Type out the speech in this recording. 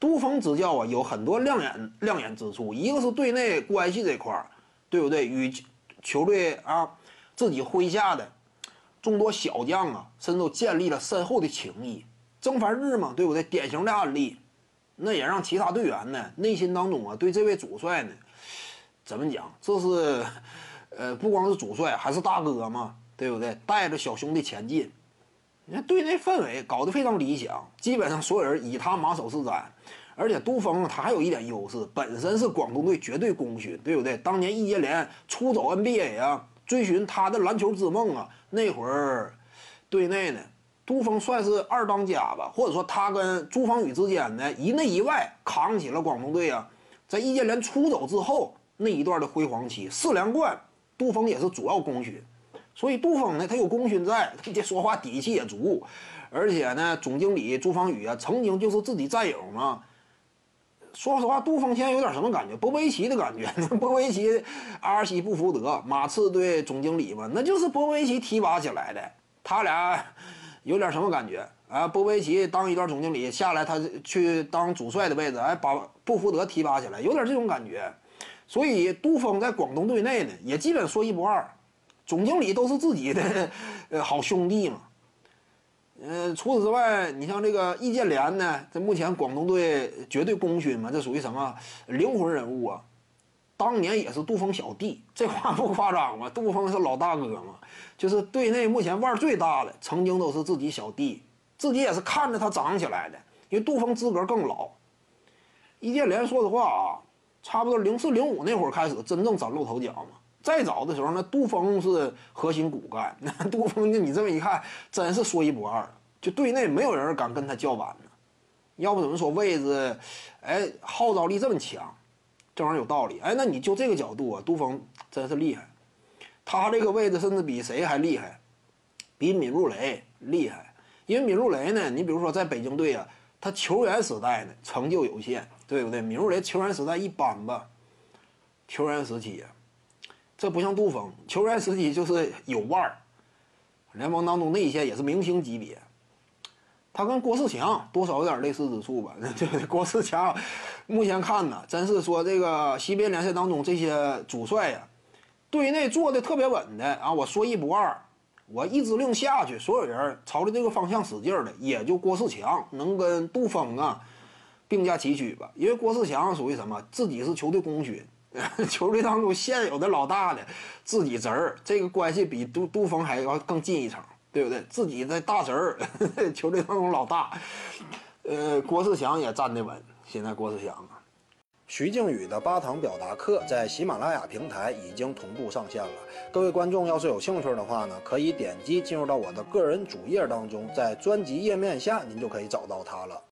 都峰执教啊，有很多亮眼亮眼之处，一个是队内关系这块儿，对不对？与球队啊自己麾下的众多小将啊，甚至都建立了深厚的情谊。曾凡日嘛，对不对？典型的案例，那也让其他队员呢内心当中啊，对这位主帅呢，怎么讲？这是呃，不光是主帅，还是大哥嘛，对不对？带着小兄弟前进。你看队内氛围搞得非常理想，基本上所有人以他马首是瞻。而且杜峰他还有一点优势，本身是广东队绝对功勋，对不对？当年易建联出走 NBA 啊，追寻他的篮球之梦啊，那会儿队内呢，杜峰算是二当家吧，或者说他跟朱芳雨之间呢一内一外扛起了广东队啊。在易建联出走之后那一段的辉煌期，四连冠，杜峰也是主要功勋。所以杜峰呢，他有功勋在，他这说话底气也足，而且呢，总经理朱芳雨啊，曾经就是自己战友嘛。说实话，杜峰现在有点什么感觉？波维奇的感觉。波维奇、阿尔西布福德、马刺队总经理嘛，那就是波维奇提拔起来的。他俩有点什么感觉啊？波维奇当一段总经理下来，他去当主帅的位置，哎，把布福德提拔起来，有点这种感觉。所以杜峰在广东队内呢，也基本说一不二。总经理都是自己的呃好兄弟嘛，呃，除此之外，你像这个易建联呢，这目前广东队绝对功勋嘛，这属于什么灵魂人物啊？当年也是杜峰小弟，这话不夸张吧？杜峰是老大哥嘛，就是队内目前腕最大的，曾经都是自己小弟，自己也是看着他长起来的，因为杜峰资格更老。易建联说实话啊，差不多零四零五那会儿开始真正崭露头角嘛。再早的时候，那杜峰是核心骨干。那杜峰，你这么一看，真是说一不二。就队内没有人敢跟他叫板呢。要不怎么说位置，哎，号召力这么强，这玩意儿有道理。哎，那你就这个角度啊，杜峰真是厉害。他这个位置甚至比谁还厉害，比闵如雷厉害。因为闵如雷呢，你比如说在北京队啊，他球员时代呢成就有限，对不对？闵如雷球员时代一般吧，球员时期。这不像杜峰，球员时期就是有腕儿，联盟当中内线也是明星级别。他跟郭士强多少有点类似之处吧？对对，郭士强，目前看呢，真是说这个西边联赛当中这些主帅呀，队内做的特别稳的啊，我说一不二，我一指令下去，所有人朝着这个方向使劲的，也就郭士强能跟杜峰啊并驾齐驱吧。因为郭士强属于什么，自己是球队功勋。球队当中现有的老大的自己侄儿，这个关系比杜杜峰还要更近一层，对不对？自己的大侄儿，球队当中老大，呃，郭士强也站得稳。现在郭士强啊，徐静宇的八堂表达课在喜马拉雅平台已经同步上线了。各位观众要是有兴趣的话呢，可以点击进入到我的个人主页当中，在专辑页面下您就可以找到他了。